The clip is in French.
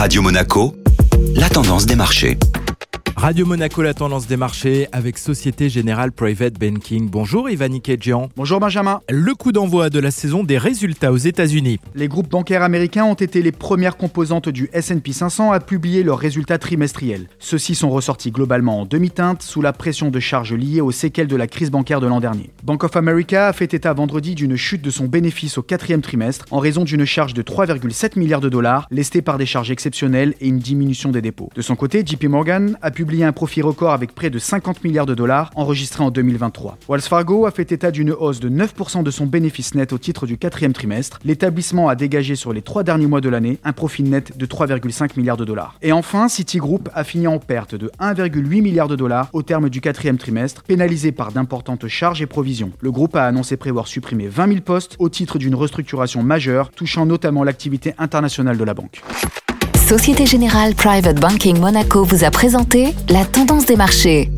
Radio Monaco, la tendance des marchés. Radio Monaco, la tendance des marchés avec Société Générale Private Banking. Bonjour Ivan Kedjian. Bonjour Benjamin. Le coup d'envoi de la saison des résultats aux États-Unis. Les groupes bancaires américains ont été les premières composantes du S&P 500 à publier leurs résultats trimestriels. Ceux-ci sont ressortis globalement en demi-teinte sous la pression de charges liées aux séquelles de la crise bancaire de l'an dernier. Bank of America a fait état vendredi d'une chute de son bénéfice au quatrième trimestre en raison d'une charge de 3,7 milliards de dollars lestée par des charges exceptionnelles et une diminution des dépôts. De son côté, JP Morgan a publié un profit record avec près de 50 milliards de dollars enregistré en 2023. Wells Fargo a fait état d'une hausse de 9% de son bénéfice net au titre du quatrième trimestre. L'établissement a dégagé sur les trois derniers mois de l'année un profit net de 3,5 milliards de dollars. Et enfin, Citigroup a fini en perte de 1,8 milliard de dollars au terme du quatrième trimestre, pénalisé par d'importantes charges et Le groupe a annoncé prévoir supprimer 20 000 postes au titre d'une restructuration majeure touchant notamment l'activité internationale de la banque. Société Générale Private Banking Monaco vous a présenté la tendance des marchés.